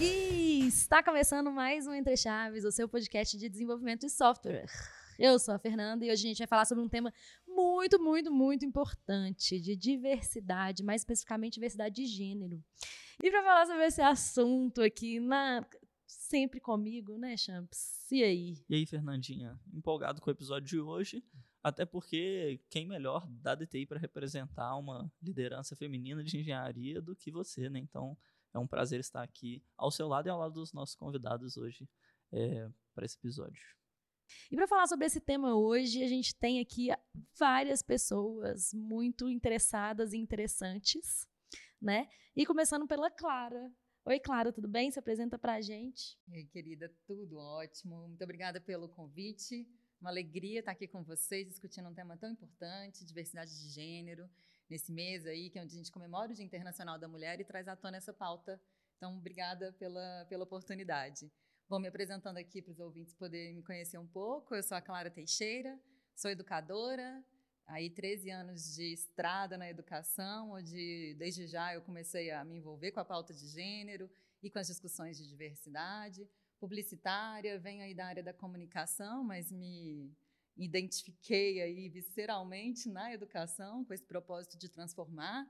E está começando mais um Entre Chaves, o seu podcast de desenvolvimento de software. Eu sou a Fernanda e hoje a gente vai falar sobre um tema muito, muito, muito importante de diversidade, mais especificamente diversidade de gênero. E para falar sobre esse assunto aqui, na... sempre comigo, né, Champs? E aí? E aí, Fernandinha? Empolgado com o episódio de hoje, até porque quem melhor da DTI para representar uma liderança feminina de engenharia do que você, né? Então, é um prazer estar aqui ao seu lado e ao lado dos nossos convidados hoje é, para esse episódio. E para falar sobre esse tema hoje, a gente tem aqui várias pessoas muito interessadas e interessantes, né? E começando pela Clara. Oi, Clara, tudo bem? Se apresenta para a gente. Ei, querida, tudo ótimo. Muito obrigada pelo convite. Uma alegria estar aqui com vocês discutindo um tema tão importante, diversidade de gênero nesse mês aí, que é onde a gente comemora o Dia Internacional da Mulher e traz à tona essa pauta. Então, obrigada pela, pela oportunidade. Bom, me apresentando aqui para os ouvintes poderem me conhecer um pouco, eu sou a Clara Teixeira, sou educadora, aí 13 anos de estrada na educação, onde desde já eu comecei a me envolver com a pauta de gênero e com as discussões de diversidade, publicitária, venho aí da área da comunicação, mas me identifiquei aí visceralmente na educação com esse propósito de transformar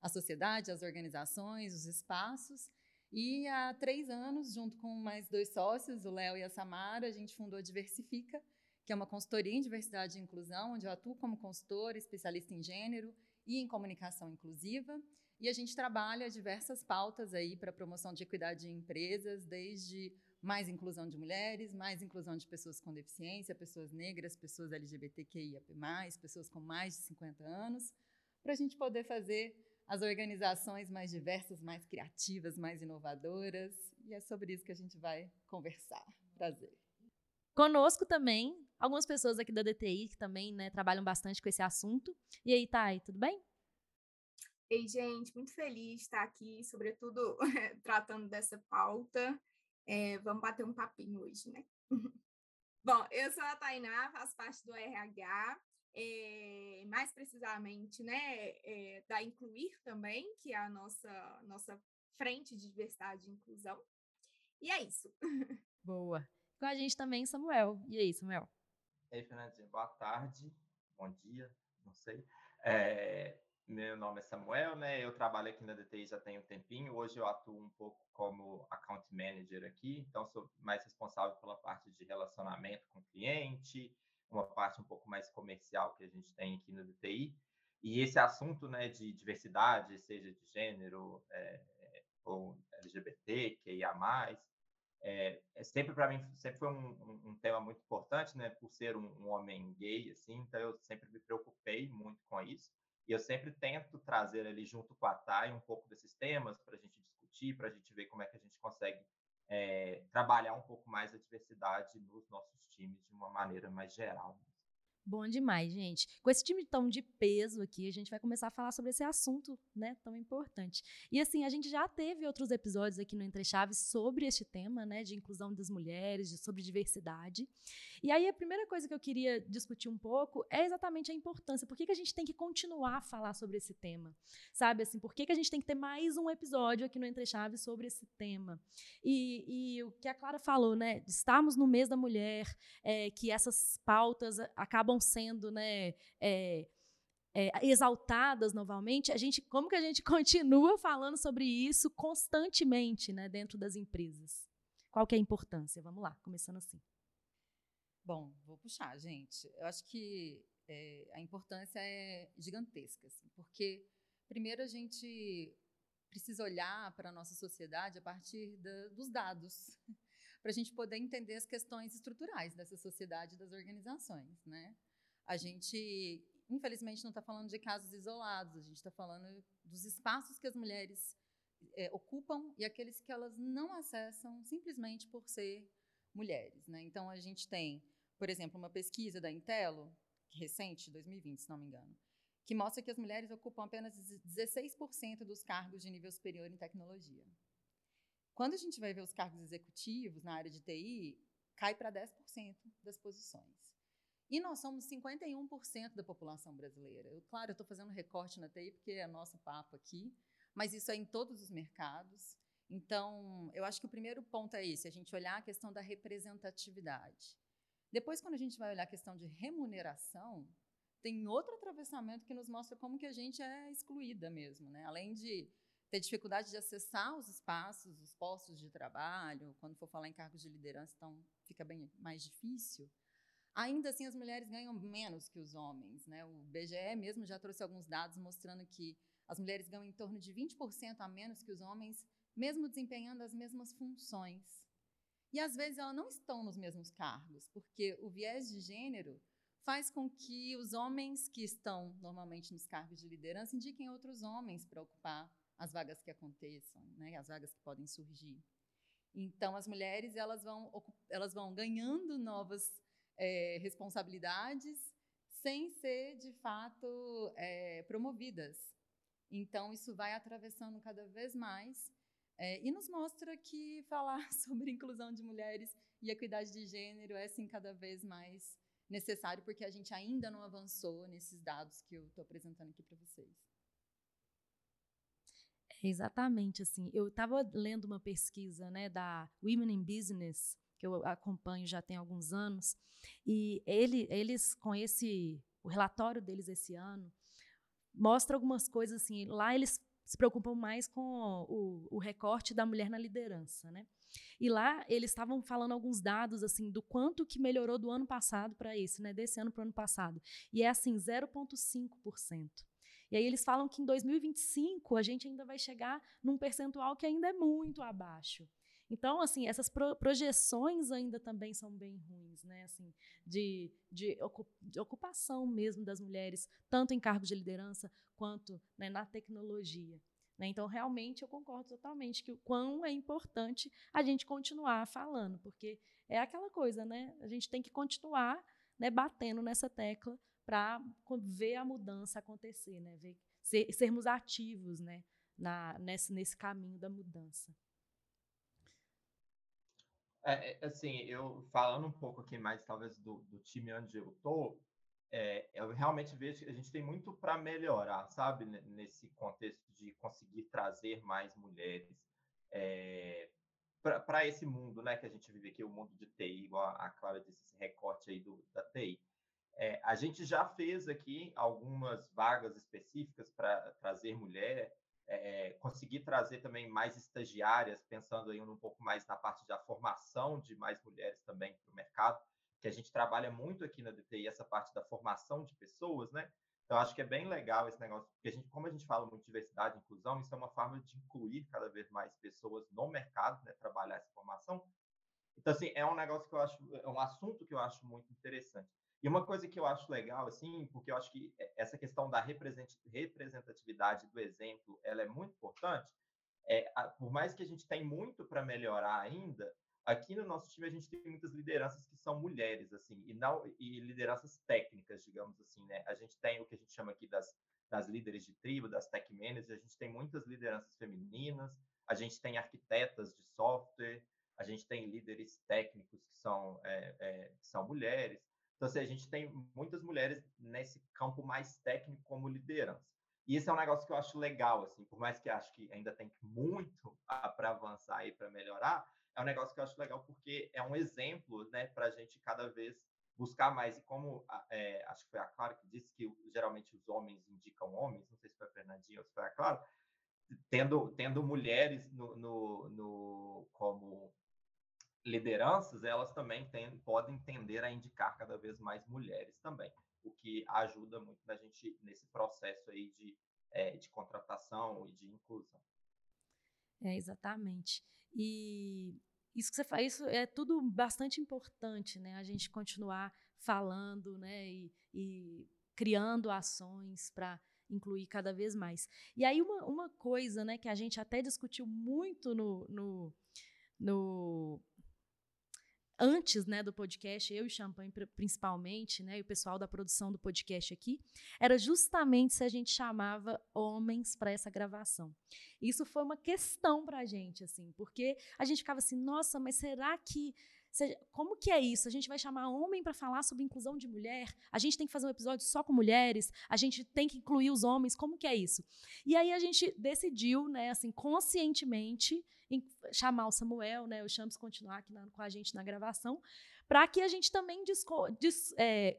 a sociedade, as organizações, os espaços. E há três anos, junto com mais dois sócios, o Léo e a Samara, a gente fundou a Diversifica, que é uma consultoria em diversidade e inclusão, onde eu atuo como consultora, especialista em gênero e em comunicação inclusiva. E a gente trabalha diversas pautas aí para promoção de equidade em empresas, desde mais inclusão de mulheres, mais inclusão de pessoas com deficiência, pessoas negras, pessoas LGBTQIA+, pessoas com mais de 50 anos, para a gente poder fazer as organizações mais diversas, mais criativas, mais inovadoras. E é sobre isso que a gente vai conversar. Prazer. Conosco também, algumas pessoas aqui da DTI que também né, trabalham bastante com esse assunto. E aí, Thay, tudo bem? Ei, gente, muito feliz de estar aqui, sobretudo tratando dessa pauta. É, vamos bater um papinho hoje, né? Bom, eu sou a Tainá, faço parte do RH, é, mais precisamente, né, é, da Incluir também, que é a nossa, nossa frente de diversidade e inclusão. E é isso. Boa. Com a gente também, Samuel. E aí, Samuel? E aí, Fernandinha, boa tarde, bom dia, não sei. É, meu nome é Samuel, né? Eu trabalho aqui na DTI já tem um tempinho. Hoje eu atuo um pouco como account manager aqui, então sou mais responsável pela parte de relacionamento com o cliente, uma parte um pouco mais comercial que a gente tem aqui na DTI. E esse assunto, né, de diversidade, seja de gênero é, ou LGBT, que ia mais, é, é sempre para mim sempre foi um, um, um, tema muito importante, né, por ser um, um homem gay, assim. Então eu sempre me preocupei muito com isso. E eu sempre tento trazer ali junto com a Thay um pouco desses temas para a gente discutir, para a gente ver como é que a gente consegue é, trabalhar um pouco mais a diversidade nos nossos times de uma maneira mais geral. Bom demais, gente. Com esse time tão de peso aqui, a gente vai começar a falar sobre esse assunto, né, tão importante. E assim, a gente já teve outros episódios aqui no Entre Chaves sobre este tema, né, de inclusão das mulheres, de, sobre diversidade. E aí a primeira coisa que eu queria discutir um pouco é exatamente a importância. Por que, que a gente tem que continuar a falar sobre esse tema? Sabe assim, por que, que a gente tem que ter mais um episódio aqui no Entre Chaves sobre esse tema? E, e o que a Clara falou, né, estarmos no mês da mulher, é, que essas pautas acabam acabam sendo né, é, é, exaltadas novamente, a gente, como que a gente continua falando sobre isso constantemente né, dentro das empresas? Qual que é a importância? Vamos lá, começando assim. Bom, vou puxar, gente. Eu acho que é, a importância é gigantesca, assim, porque primeiro a gente precisa olhar para a nossa sociedade a partir da, dos dados para a gente poder entender as questões estruturais dessa sociedade e das organizações. Né? A gente, infelizmente, não está falando de casos isolados, a gente está falando dos espaços que as mulheres é, ocupam e aqueles que elas não acessam simplesmente por ser mulheres. Né? Então, a gente tem, por exemplo, uma pesquisa da Intelo, recente, 2020, se não me engano, que mostra que as mulheres ocupam apenas 16% dos cargos de nível superior em tecnologia. Quando a gente vai ver os cargos executivos na área de TI, cai para 10% das posições. E nós somos 51% da população brasileira. Eu, claro, eu estou fazendo recorte na TI porque é nosso papo aqui, mas isso é em todos os mercados. Então, eu acho que o primeiro ponto é esse, a gente olhar a questão da representatividade. Depois, quando a gente vai olhar a questão de remuneração, tem outro atravessamento que nos mostra como que a gente é excluída mesmo, né? Além de ter dificuldade de acessar os espaços, os postos de trabalho, quando for falar em cargos de liderança, então fica bem mais difícil. Ainda assim, as mulheres ganham menos que os homens, né? O BGE mesmo já trouxe alguns dados mostrando que as mulheres ganham em torno de 20% a menos que os homens, mesmo desempenhando as mesmas funções. E às vezes elas não estão nos mesmos cargos, porque o viés de gênero faz com que os homens que estão normalmente nos cargos de liderança indiquem outros homens para ocupar as vagas que aconteçam, né, as vagas que podem surgir. Então, as mulheres elas vão, elas vão ganhando novas é, responsabilidades sem ser, de fato, é, promovidas. Então, isso vai atravessando cada vez mais é, e nos mostra que falar sobre inclusão de mulheres e equidade de gênero é, sim, cada vez mais necessário, porque a gente ainda não avançou nesses dados que eu estou apresentando aqui para vocês. Exatamente, assim. Eu estava lendo uma pesquisa, né, da Women in Business, que eu acompanho já tem alguns anos, e ele, eles com esse o relatório deles esse ano mostra algumas coisas assim. Lá eles se preocupam mais com o, o recorte da mulher na liderança, né? E lá eles estavam falando alguns dados assim do quanto que melhorou do ano passado para esse, né? Desse ano para o ano passado. E é assim 0,5%. E aí eles falam que em 2025 a gente ainda vai chegar num percentual que ainda é muito abaixo. Então, assim, essas pro projeções ainda também são bem ruins, né? Assim, de, de, ocup de, ocupação mesmo das mulheres, tanto em cargos de liderança quanto né, na tecnologia. Né? Então, realmente, eu concordo totalmente que o quão é importante a gente continuar falando, porque é aquela coisa, né? A gente tem que continuar né, batendo nessa tecla para ver a mudança acontecer, né? Ver, ser, sermos ativos né? Na, nesse, nesse caminho da mudança. É, é, assim, eu falando um pouco aqui mais, talvez, do, do time onde eu tô, é, eu realmente vejo que a gente tem muito para melhorar, sabe, nesse contexto de conseguir trazer mais mulheres é, para esse mundo, né, que a gente vive aqui, o mundo de TI, igual a Clara disse, esse recorte aí do, da TI. É, a gente já fez aqui algumas vagas específicas para trazer mulher, é, conseguir trazer também mais estagiárias, pensando aí um pouco mais na parte da formação de mais mulheres também para o mercado, que a gente trabalha muito aqui na DTI, essa parte da formação de pessoas, né? Então, acho que é bem legal esse negócio, porque a gente, como a gente fala muito de diversidade inclusão, isso é uma forma de incluir cada vez mais pessoas no mercado, né? Trabalhar essa formação. Então, assim, é um negócio que eu acho, é um assunto que eu acho muito interessante. E uma coisa que eu acho legal, assim, porque eu acho que essa questão da representatividade do exemplo, ela é muito importante. É, por mais que a gente tenha muito para melhorar ainda, aqui no nosso time a gente tem muitas lideranças que são mulheres, assim, e não e lideranças técnicas, digamos assim, né? A gente tem o que a gente chama aqui das das líderes de tribo, das tech managers, a gente tem muitas lideranças femininas, a gente tem arquitetas de software, a gente tem líderes técnicos que são, é, é, que são mulheres. Então, assim, a gente tem muitas mulheres nesse campo mais técnico como liderança. E isso é um negócio que eu acho legal, assim, por mais que acho que ainda tem muito para avançar e para melhorar, é um negócio que eu acho legal porque é um exemplo, né, para a gente cada vez buscar mais. E como é, acho que foi a Clara que disse que geralmente os homens indicam homens, não sei se foi a Fernandinha ou se foi a Clara, tendo, tendo mulheres no, no, no como lideranças, elas também tem, podem tender a indicar cada vez mais mulheres também, o que ajuda muito na gente nesse processo aí de, é, de contratação e de inclusão. É, exatamente. E isso que você faz, isso é tudo bastante importante, né? A gente continuar falando, né? E, e criando ações para incluir cada vez mais. E aí uma, uma coisa, né? Que a gente até discutiu muito no, no, no antes né, do podcast, eu e Champagne principalmente, né, e o pessoal da produção do podcast aqui, era justamente se a gente chamava homens para essa gravação. Isso foi uma questão para a gente, assim, porque a gente ficava assim, nossa, mas será que como que é isso? A gente vai chamar homem para falar sobre inclusão de mulher? A gente tem que fazer um episódio só com mulheres? A gente tem que incluir os homens? Como que é isso? E aí a gente decidiu, né, assim, conscientemente chamar o Samuel, né, o Champs continuar aqui na, com a gente na gravação, para que a gente também disco, dis, é,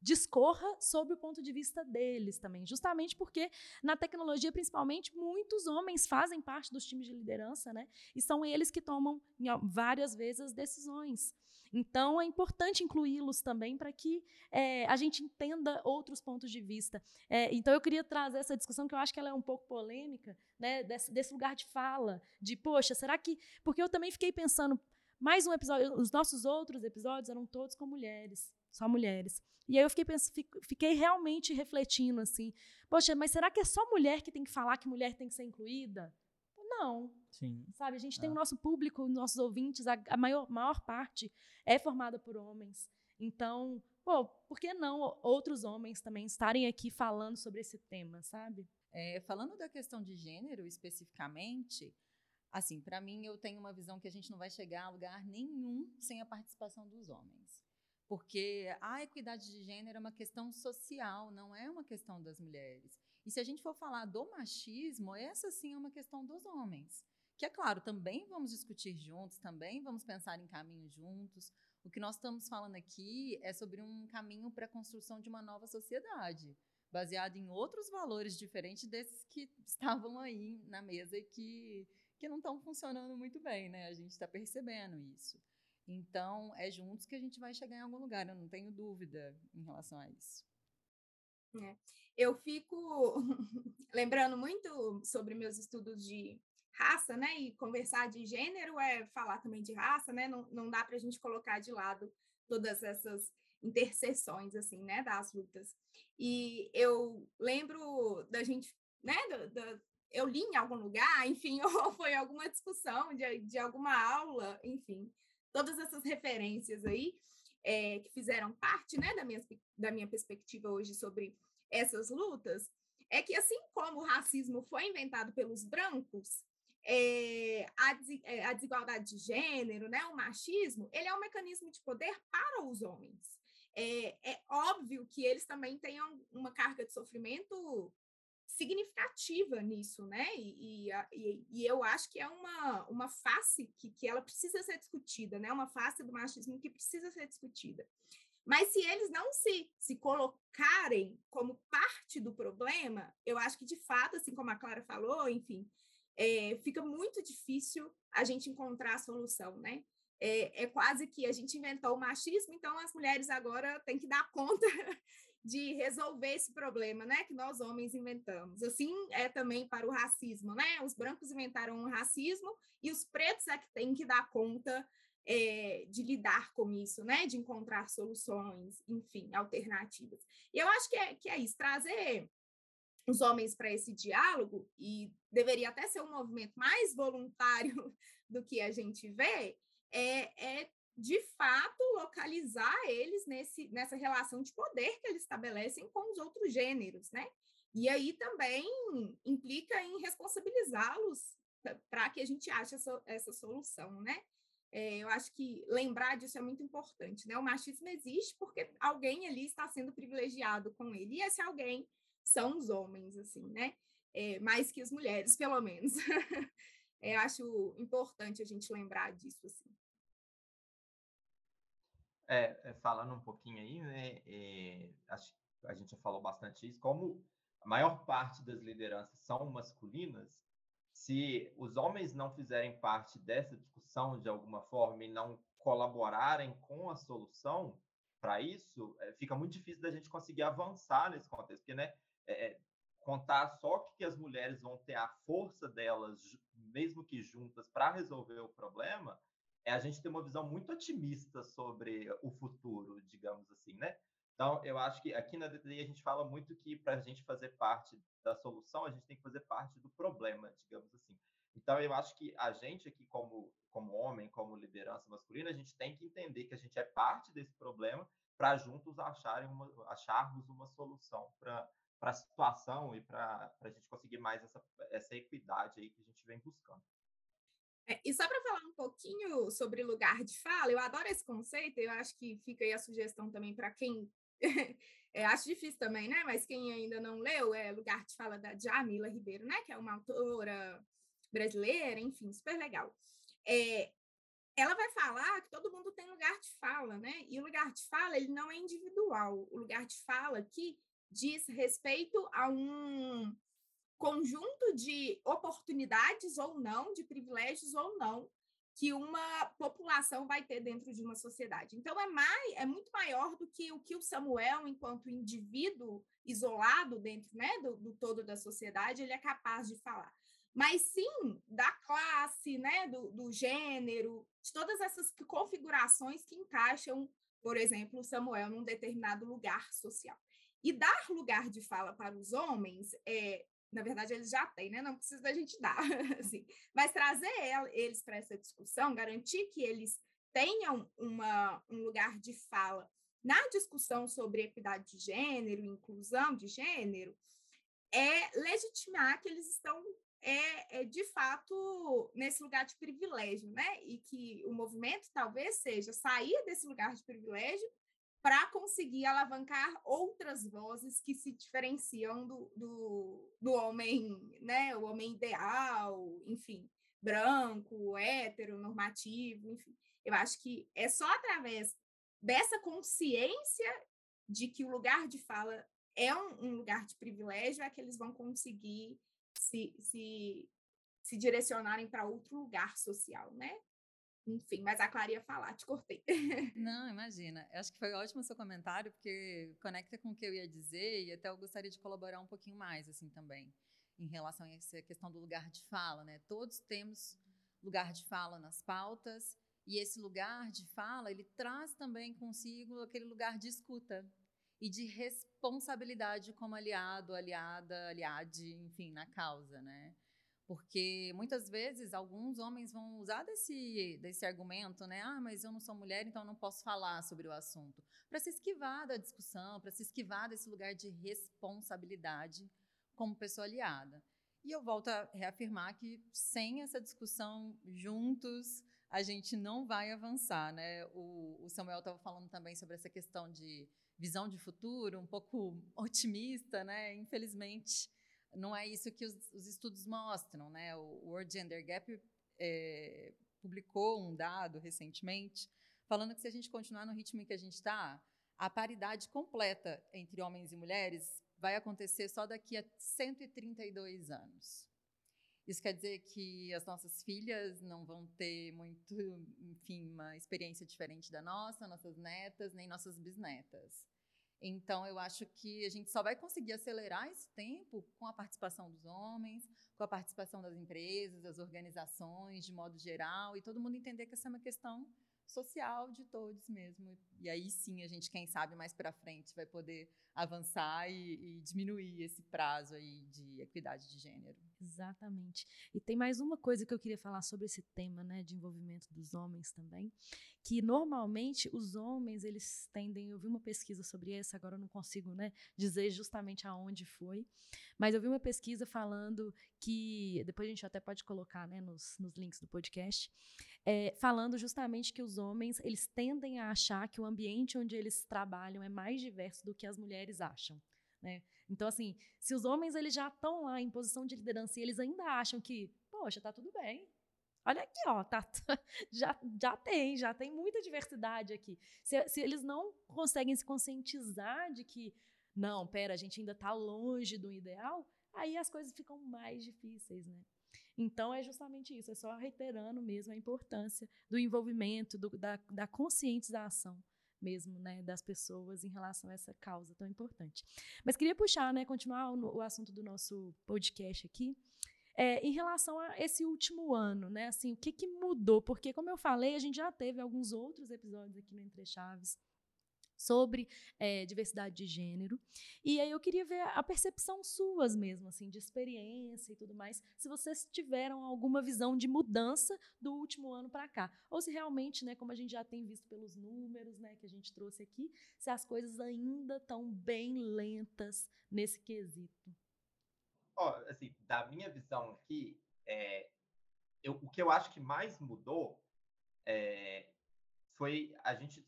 discorra sobre o ponto de vista deles também, justamente porque na tecnologia, principalmente, muitos homens fazem parte dos times de liderança, né? E são eles que tomam várias vezes as decisões. Então, é importante incluí-los também para que é, a gente entenda outros pontos de vista. É, então, eu queria trazer essa discussão que eu acho que ela é um pouco polêmica, né, desse, desse lugar de fala, de, poxa, será que... Porque eu também fiquei pensando, mais um episódio, os nossos outros episódios eram todos com mulheres, só mulheres. E aí eu fiquei, pensando, fiquei realmente refletindo assim, poxa, mas será que é só mulher que tem que falar que mulher tem que ser incluída? Não. Sim. Sabe, a gente tem o nosso público, nossos ouvintes, a, a maior, maior parte é formada por homens. Então, pô, por que não outros homens também estarem aqui falando sobre esse tema, sabe? É, falando da questão de gênero especificamente, assim, para mim eu tenho uma visão que a gente não vai chegar a lugar nenhum sem a participação dos homens. Porque a equidade de gênero é uma questão social, não é uma questão das mulheres. E se a gente for falar do machismo, essa sim é uma questão dos homens. Que é claro, também vamos discutir juntos, também vamos pensar em caminhos juntos. O que nós estamos falando aqui é sobre um caminho para a construção de uma nova sociedade, baseado em outros valores diferentes desses que estavam aí na mesa e que, que não estão funcionando muito bem, né? A gente está percebendo isso. Então, é juntos que a gente vai chegar em algum lugar, eu não tenho dúvida em relação a isso. É eu fico lembrando muito sobre meus estudos de raça, né? E conversar de gênero é falar também de raça, né? Não, não dá para a gente colocar de lado todas essas interseções, assim, né? Das lutas. E eu lembro da gente, né? Da, da, eu li em algum lugar, enfim, ou foi alguma discussão de, de alguma aula, enfim, todas essas referências aí é, que fizeram parte, né? Da minha, da minha perspectiva hoje sobre essas lutas é que, assim como o racismo foi inventado pelos brancos, é, a, é, a, desigualdade de gênero, né, o machismo, ele é um mecanismo de poder para os homens. É, é óbvio que eles também tenham uma carga de sofrimento significativa nisso, né? E, e, e, eu acho que é uma, uma face que, que ela precisa ser discutida, né? Uma face do machismo que precisa ser discutida. Mas se eles não se, se colocarem como parte do problema, eu acho que de fato, assim como a Clara falou, enfim, é, fica muito difícil a gente encontrar a solução, né? É, é, quase que a gente inventou o machismo, então as mulheres agora têm que dar conta de resolver esse problema, né, que nós homens inventamos. Assim é também para o racismo, né? Os brancos inventaram o racismo e os pretos é que têm que dar conta é, de lidar com isso, né? De encontrar soluções, enfim, alternativas. E eu acho que é, que é isso, trazer os homens para esse diálogo, e deveria até ser um movimento mais voluntário do que a gente vê, é, é de fato localizar eles nesse, nessa relação de poder que eles estabelecem com os outros gêneros, né? E aí também implica em responsabilizá-los para que a gente ache essa, essa solução, né? É, eu acho que lembrar disso é muito importante, né? O machismo existe porque alguém ali está sendo privilegiado com ele, e esse alguém são os homens, assim, né? É, mais que as mulheres, pelo menos. é, acho importante a gente lembrar disso, assim. É, é falando um pouquinho aí, né? É, a gente já falou bastante isso, como a maior parte das lideranças são masculinas, se os homens não fizerem parte dessa discussão de alguma forma e não colaborarem com a solução para isso, é, fica muito difícil da gente conseguir avançar nesse contexto, porque, né, é, contar só que as mulheres vão ter a força delas, mesmo que juntas, para resolver o problema, é a gente ter uma visão muito otimista sobre o futuro, digamos assim, né? Então, eu acho que aqui na DTI a gente fala muito que para a gente fazer parte da solução, a gente tem que fazer parte do problema, digamos assim. Então, eu acho que a gente aqui, como, como homem, como liderança masculina, a gente tem que entender que a gente é parte desse problema para juntos acharem uma, acharmos uma solução para a situação e para a gente conseguir mais essa, essa equidade aí que a gente vem buscando. É, e só para falar um pouquinho sobre lugar de fala, eu adoro esse conceito, eu acho que fica aí a sugestão também para quem é, acho difícil também, né? Mas quem ainda não leu é Lugar de Fala da Jamila Ribeiro, né? Que é uma autora brasileira, enfim, super legal. É, ela vai falar que todo mundo tem lugar de fala, né? E o lugar de fala, ele não é individual. O lugar de fala aqui diz respeito a um conjunto de oportunidades ou não, de privilégios ou não, que uma população vai ter dentro de uma sociedade. Então, é, mais, é muito maior do que o que o Samuel, enquanto indivíduo isolado dentro né, do, do todo da sociedade, ele é capaz de falar. Mas sim da classe, né, do, do gênero, de todas essas configurações que encaixam, por exemplo, Samuel num determinado lugar social. E dar lugar de fala para os homens é, na verdade, eles já têm, né? Não precisa da gente dar, assim. Mas trazer eles para essa discussão, garantir que eles tenham uma, um lugar de fala na discussão sobre equidade de gênero, inclusão de gênero, é legitimar que eles estão, é, é, de fato, nesse lugar de privilégio, né? E que o movimento talvez seja sair desse lugar de privilégio para conseguir alavancar outras vozes que se diferenciam do, do, do homem, né? O homem ideal, enfim, branco, hétero, normativo, enfim. Eu acho que é só através dessa consciência de que o lugar de fala é um, um lugar de privilégio é que eles vão conseguir se, se, se direcionarem para outro lugar social, né? Enfim, mas a Clara ia falar, te cortei. Não, imagina. Eu acho que foi ótimo o seu comentário, porque conecta com o que eu ia dizer e até eu gostaria de colaborar um pouquinho mais, assim, também, em relação a essa questão do lugar de fala, né? Todos temos lugar de fala nas pautas e esse lugar de fala, ele traz também consigo aquele lugar de escuta e de responsabilidade como aliado, aliada, aliade, enfim, na causa, né? Porque muitas vezes alguns homens vão usar desse, desse argumento, né? Ah, mas eu não sou mulher, então não posso falar sobre o assunto. Para se esquivar da discussão, para se esquivar desse lugar de responsabilidade como pessoa aliada. E eu volto a reafirmar que sem essa discussão juntos, a gente não vai avançar, né? O, o Samuel estava falando também sobre essa questão de visão de futuro, um pouco otimista, né? Infelizmente, não é isso que os, os estudos mostram, né? O World Gender Gap é, publicou um dado recentemente falando que se a gente continuar no ritmo em que a gente está, a paridade completa entre homens e mulheres vai acontecer só daqui a 132 anos. Isso quer dizer que as nossas filhas não vão ter muito, enfim, uma experiência diferente da nossa, nossas netas, nem nossas bisnetas. Então, eu acho que a gente só vai conseguir acelerar esse tempo com a participação dos homens, com a participação das empresas, das organizações, de modo geral, e todo mundo entender que essa é uma questão social de todos mesmo. E aí sim a gente, quem sabe, mais para frente vai poder avançar e, e, diminuir esse prazo aí de equidade de gênero. Exatamente. E tem mais uma coisa que eu queria falar sobre esse tema, né, de envolvimento dos homens também, que normalmente os homens eles tendem, eu vi uma pesquisa sobre isso, agora eu não consigo, né, dizer justamente aonde foi, mas eu vi uma pesquisa falando que depois a gente até pode colocar, né, nos, nos links do podcast, é, falando justamente que os homens eles tendem a achar que o ambiente onde eles trabalham é mais diverso do que as mulheres acham. Né? Então, assim, se os homens eles já estão lá em posição de liderança e eles ainda acham que, poxa, tá tudo bem. Olha aqui, ó, tá, já, já tem, já tem muita diversidade aqui. Se, se eles não conseguem se conscientizar de que, não, pera, a gente ainda está longe do ideal, aí as coisas ficam mais difíceis, né? Então, é justamente isso, é só reiterando mesmo a importância do envolvimento, do, da, da conscientização mesmo, né, das pessoas em relação a essa causa tão importante. Mas queria puxar, né, continuar o, o assunto do nosso podcast aqui, é, em relação a esse último ano, né, assim, o que, que mudou? Porque, como eu falei, a gente já teve alguns outros episódios aqui no Entre Chaves sobre é, diversidade de gênero. E aí eu queria ver a percepção suas mesmo, assim, de experiência e tudo mais, se vocês tiveram alguma visão de mudança do último ano para cá, ou se realmente, né, como a gente já tem visto pelos números, né, que a gente trouxe aqui, se as coisas ainda estão bem lentas nesse quesito. Ó, oh, assim, da minha visão aqui, é, eu, o que eu acho que mais mudou é, foi a gente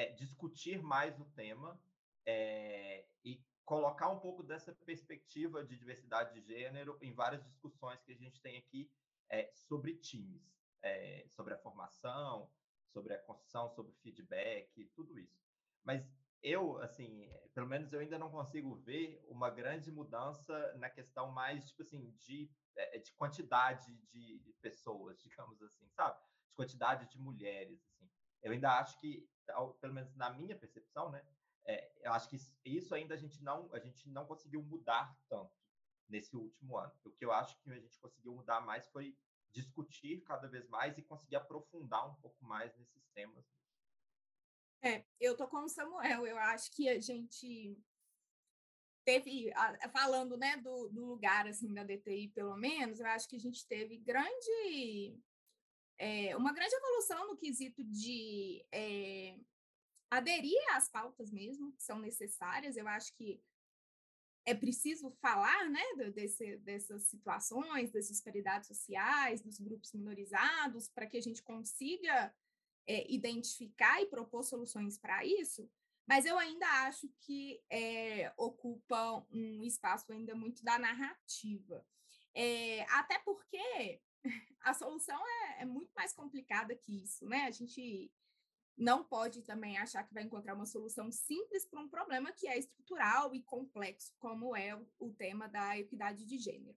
é, discutir mais o tema é, e colocar um pouco dessa perspectiva de diversidade de gênero em várias discussões que a gente tem aqui é, sobre times, é, sobre a formação, sobre a construção, sobre feedback, tudo isso. Mas eu, assim, pelo menos eu ainda não consigo ver uma grande mudança na questão mais, tipo assim, de, eh, de quantidade de pessoas, digamos assim, sabe? De quantidade de mulheres, assim. Eu ainda acho que, pelo menos na minha percepção, né? É, eu acho que isso ainda a gente não a gente não conseguiu mudar tanto nesse último ano. O que eu acho que a gente conseguiu mudar mais foi discutir cada vez mais e conseguir aprofundar um pouco mais nesses temas. É, eu tô com o Samuel. Eu acho que a gente teve, falando né, do, do lugar assim da DTI, pelo menos, eu acho que a gente teve grande, é, uma grande evolução no quesito de é, aderir às pautas mesmo que são necessárias. Eu acho que é preciso falar né, desse, dessas situações, das disparidades sociais, dos grupos minorizados, para que a gente consiga é, identificar e propor soluções para isso, mas eu ainda acho que é, ocupa um espaço ainda muito da narrativa. É, até porque a solução é, é, muito mais complicada que isso, né? A gente não pode também achar que vai encontrar uma solução simples para um problema que é estrutural e complexo, como é o, tema da equidade de gênero.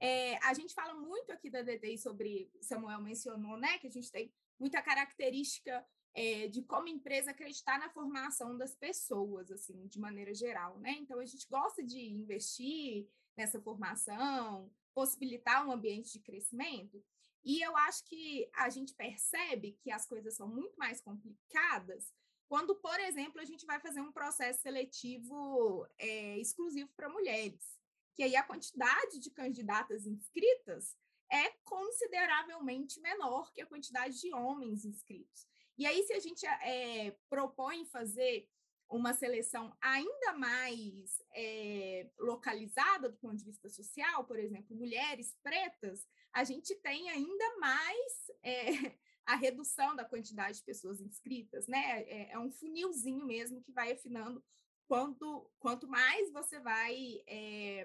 É, a gente fala muito aqui da DDI sobre, Samuel mencionou, né, que a gente tem muita característica é, de como empresa acreditar na formação das pessoas, assim, de maneira geral, né? Então, a gente gosta de investir nessa formação, possibilitar um ambiente de crescimento, e eu acho que a gente percebe que as coisas são muito mais complicadas quando, por exemplo, a gente vai fazer um processo seletivo é, exclusivo para mulheres, que aí a quantidade de candidatas inscritas é consideravelmente menor que a quantidade de homens inscritos. E aí, se a gente é, propõe fazer uma seleção ainda mais é, localizada do ponto de vista social, por exemplo, mulheres pretas, a gente tem ainda mais é, a redução da quantidade de pessoas inscritas, né? É, é, um funilzinho mesmo que vai afinando quanto, quanto mais você vai é,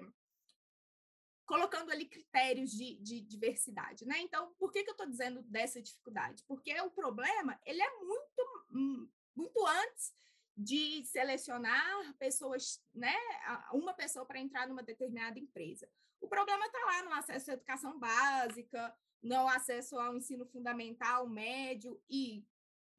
colocando ali critérios de, de, diversidade, né? Então, por que, que eu estou dizendo dessa dificuldade? Porque o problema ele é muito, hum, muito antes de selecionar pessoas, né? Uma pessoa para entrar numa determinada empresa. O problema está lá no acesso à educação básica, no acesso ao ensino fundamental, médio e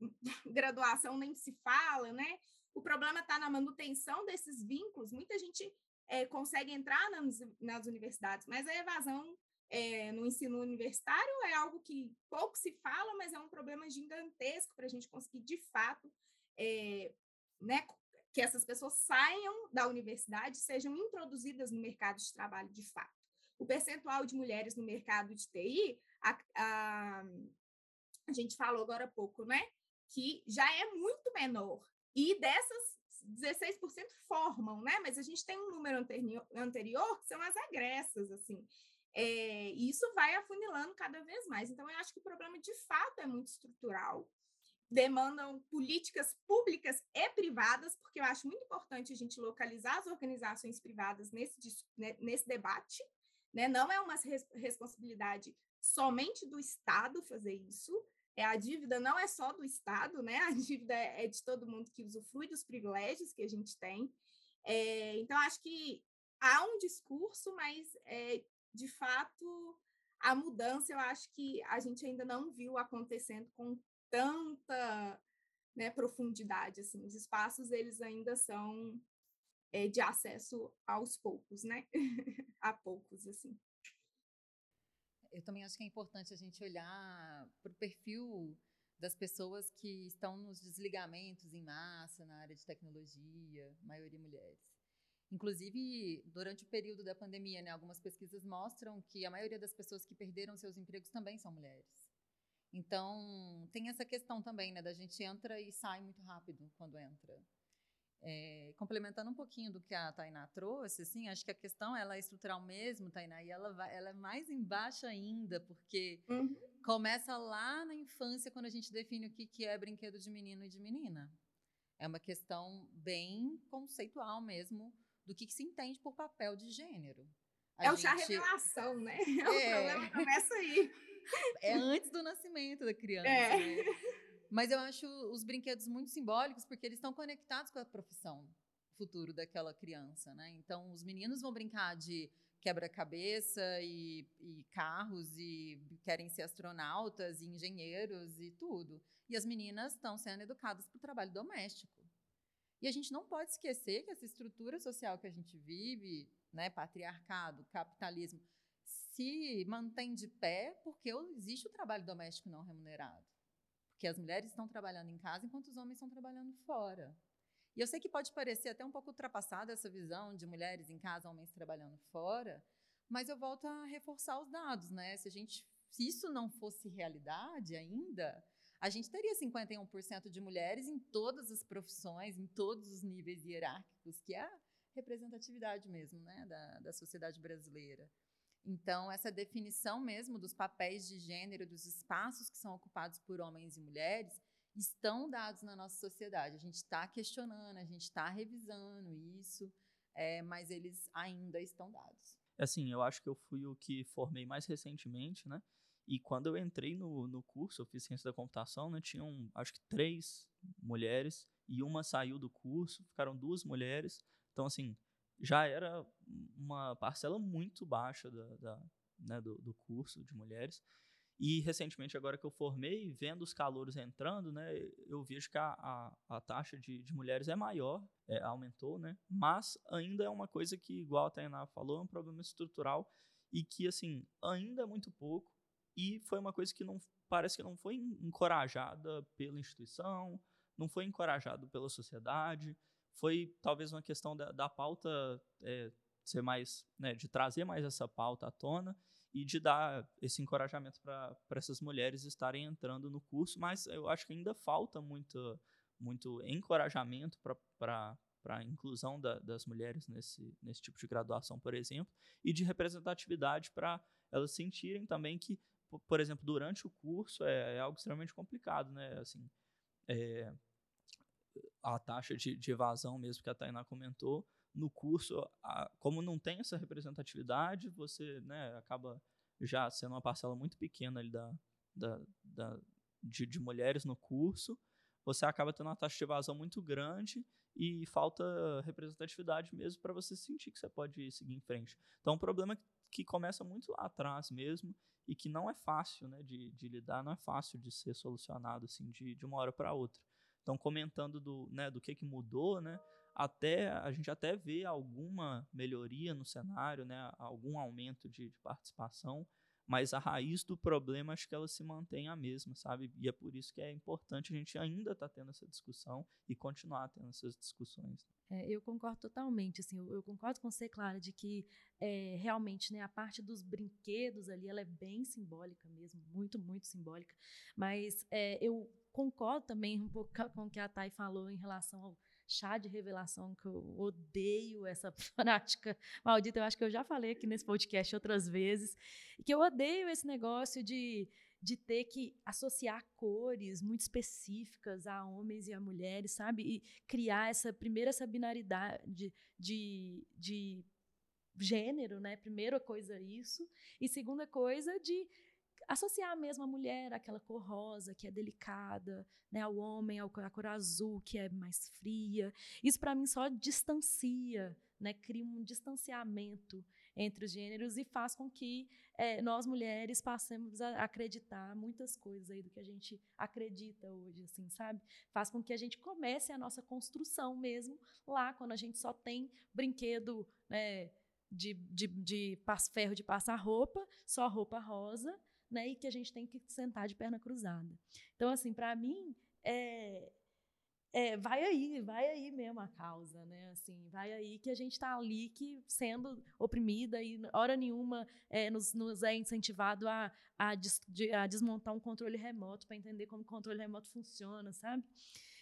graduação nem se fala, né? O problema está na manutenção desses vínculos. Muita gente é, consegue entrar nas, nas, universidades, mas a evasão é, no ensino universitário é algo que pouco se fala, mas é um problema gigantesco para a gente conseguir, de fato, é, né, que essas pessoas saiam da universidade, sejam introduzidas no mercado de trabalho de fato. O percentual de mulheres no mercado de TI, a, a, a gente falou agora há pouco, né? Que já é muito menor. E dessas 16% formam, né? Mas a gente tem um número anterior, anterior que são as agressas, assim. É, e isso vai afunilando cada vez mais. Então, eu acho que o problema de fato é muito estrutural. Demandam políticas públicas e privadas, porque eu acho muito importante a gente localizar as organizações privadas nesse, né, nesse debate. Né? Não é uma responsabilidade somente do Estado fazer isso, é, a dívida não é só do Estado, né? A dívida é, de todo mundo que usufrui dos privilégios que a gente tem. É, então, acho que há um discurso, mas, é, de fato, a mudança eu acho que a gente ainda não viu acontecendo com tanta né, profundidade. Assim. Os espaços, eles ainda são é, de acesso aos poucos, né? a poucos, assim eu também acho que é importante a gente olhar para o perfil das pessoas que estão nos desligamentos em massa na área de tecnologia, maioria mulheres. Inclusive, durante o período da pandemia, né, algumas pesquisas mostram que a maioria das pessoas que perderam seus empregos também são mulheres. Então, tem essa questão também, né, da gente entra e sai muito rápido quando entra. É, complementando um pouquinho do que a Tainá trouxe, assim, acho que a questão ela é estrutural mesmo, Tainá, e ela, vai, ela é mais embaixo ainda, porque uhum. começa lá na infância, quando a gente define o que, que é brinquedo de menino e de menina. É uma questão bem conceitual mesmo do que, que se entende por papel de gênero. A é o chá revelação, né? É. O problema começa aí. É antes do nascimento da criança. É. Né? Mas eu acho os brinquedos muito simbólicos porque eles estão conectados com a profissão futuro daquela criança, né? Então, os meninos vão brincar de quebra-cabeça e, e, carros e querem ser astronautas e engenheiros e tudo. E as meninas estão sendo educadas para o trabalho doméstico. E a gente não pode esquecer que essa estrutura social que a gente vive, né, patriarcado, capitalismo, se mantém de pé porque existe o trabalho doméstico não remunerado. Porque as mulheres estão trabalhando em casa enquanto os homens estão trabalhando fora. E eu sei que pode parecer até um pouco ultrapassada essa visão de mulheres em casa, homens trabalhando fora, mas eu volto a reforçar os dados, né? Se a gente se isso não fosse realidade ainda, a gente teria 51% de mulheres em todas as profissões, em todos os níveis hierárquicos, que é a representatividade mesmo né, da, da sociedade brasileira. Então, essa definição mesmo dos papéis de gênero, dos espaços que são ocupados por homens e mulheres, estão dados na nossa sociedade. A gente está questionando, a gente está revisando isso, é, mas eles ainda estão dados. Assim, eu acho que eu fui o que formei mais recentemente, né? E quando eu entrei no, no curso, eu fiz ciência da computação, né? Tinham, acho que três mulheres e uma saiu do curso, ficaram duas mulheres. Então, assim, já era uma parcela muito baixa da, da né, do, do, curso de mulheres. E recentemente, agora que eu formei, vendo os calouros entrando, né, eu vejo que a, a, a taxa de, de, mulheres é maior, é, aumentou, né, mas ainda é uma coisa que, igual a Tainá falou, é um problema estrutural e que, assim, ainda é muito pouco. E foi uma coisa que não parece que não foi encorajada pela instituição, não foi encorajado pela sociedade, foi talvez uma questão da, da pauta é, ser mais, né, de trazer mais essa pauta à tona e de dar esse encorajamento para essas mulheres estarem entrando no curso, mas eu acho que ainda falta muito, muito encorajamento para a inclusão da, das mulheres nesse, nesse tipo de graduação, por exemplo, e de representatividade para elas sentirem também que, por exemplo, durante o curso é, é algo extremamente complicado, né? Assim, é, a taxa de, de, evasão mesmo que a Tainá comentou, no curso, a, como não tem essa representatividade, você né, acaba já sendo uma parcela muito pequena da, da, da de, de, mulheres no curso, você acaba tendo uma taxa de evasão muito grande e falta representatividade mesmo para você sentir que você pode seguir em frente. Então, é um problema que começa muito lá atrás mesmo e que não é fácil né, de, de lidar, não é fácil de ser solucionado assim de, de uma hora para outra. Então, comentando do, né, do que, que mudou, né, até a gente até vê alguma melhoria no cenário, né, algum aumento de, de, participação, mas a raiz do problema acho que ela se mantém a mesma, sabe? E é por isso que é importante a gente ainda estar tá tendo essa discussão e continuar tendo essas discussões. É, eu concordo totalmente, assim, eu, eu, concordo com você, Clara, de que é, realmente, né, a parte dos brinquedos ali, ela é bem simbólica mesmo, muito, muito simbólica, mas é, eu concordo também um pouco com o que a Thay falou em relação ao chá de revelação, que eu odeio essa prática maldita. Eu acho que eu já falei aqui nesse podcast outras vezes, que eu odeio esse negócio de, de ter que associar cores muito específicas a homens e a mulheres, sabe? E criar essa primeira essa binaridade de, de, de gênero, né? Primeira coisa isso. E segunda coisa de associar mesmo a mulher àquela cor rosa, que é delicada, né, ao homem, à cor azul, que é mais fria. Isso, para mim, só distancia, né, cria um distanciamento entre os gêneros e faz com que é, nós, mulheres, passemos a acreditar muitas coisas aí do que a gente acredita hoje, assim, sabe? Faz com que a gente comece a nossa construção mesmo lá, quando a gente só tem brinquedo, né, de, de, de ferro de passar roupa, só roupa rosa, né, e que a gente tem que sentar de perna cruzada. Então, assim, para mim, é, é, vai aí, vai aí mesmo a causa, né? Assim, vai aí que a gente está ali que sendo oprimida e hora nenhuma é, nos, nos, é incentivado a, a, des, de, a desmontar um controle remoto para entender como o controle remoto funciona, sabe?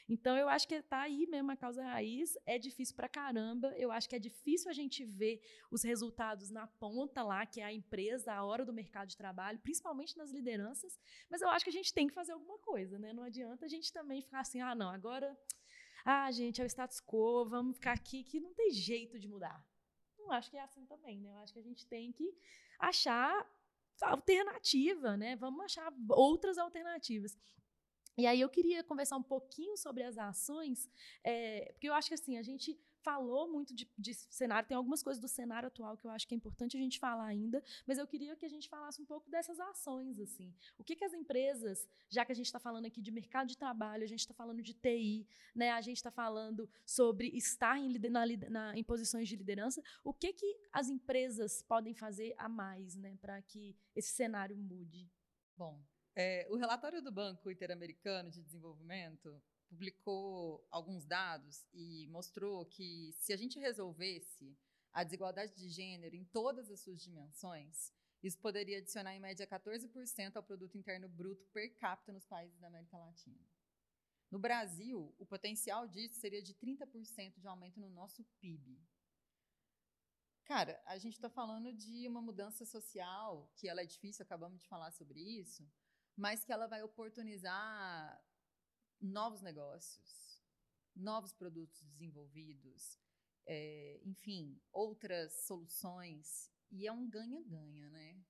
Então, eu acho que está aí mesmo a causa raiz. É difícil para caramba. Eu acho que é difícil a gente ver os resultados na ponta lá, que é a empresa, a hora do mercado de trabalho, principalmente nas lideranças. Mas eu acho que a gente tem que fazer alguma coisa, né? Não adianta a gente também ficar assim, ah, não, agora. Ah, gente, é o status quo, vamos ficar aqui, que não tem jeito de mudar. Não acho que é assim também, né? Eu acho que a gente tem que achar alternativa, né? Vamos achar outras alternativas. E aí eu queria conversar um pouquinho sobre as ações, é, porque eu acho que assim, a gente falou muito de, de, cenário, tem algumas coisas do cenário atual que eu acho que é importante a gente falar ainda, mas eu queria que a gente falasse um pouco dessas ações, assim. O que, que as empresas, já que a gente está falando aqui de mercado de trabalho, a gente está falando de TI, né, a gente está falando sobre estar em, na, na, em posições de liderança, o que, que as empresas podem fazer a mais né, para que esse cenário mude? Bom, é, o relatório do Banco Interamericano de Desenvolvimento publicou alguns dados e mostrou que se a gente resolvesse a desigualdade de gênero em todas as suas dimensões, isso poderia adicionar em média 14% ao produto interno bruto per capita nos países da América Latina. No Brasil, o potencial disso seria de 30% de aumento no nosso PIB. Cara, a gente está falando de uma mudança social, que ela é difícil, acabamos de falar sobre isso, mas que ela vai oportunizar novos negócios, novos produtos desenvolvidos, é, enfim, outras soluções. E é um ganha-ganha, né?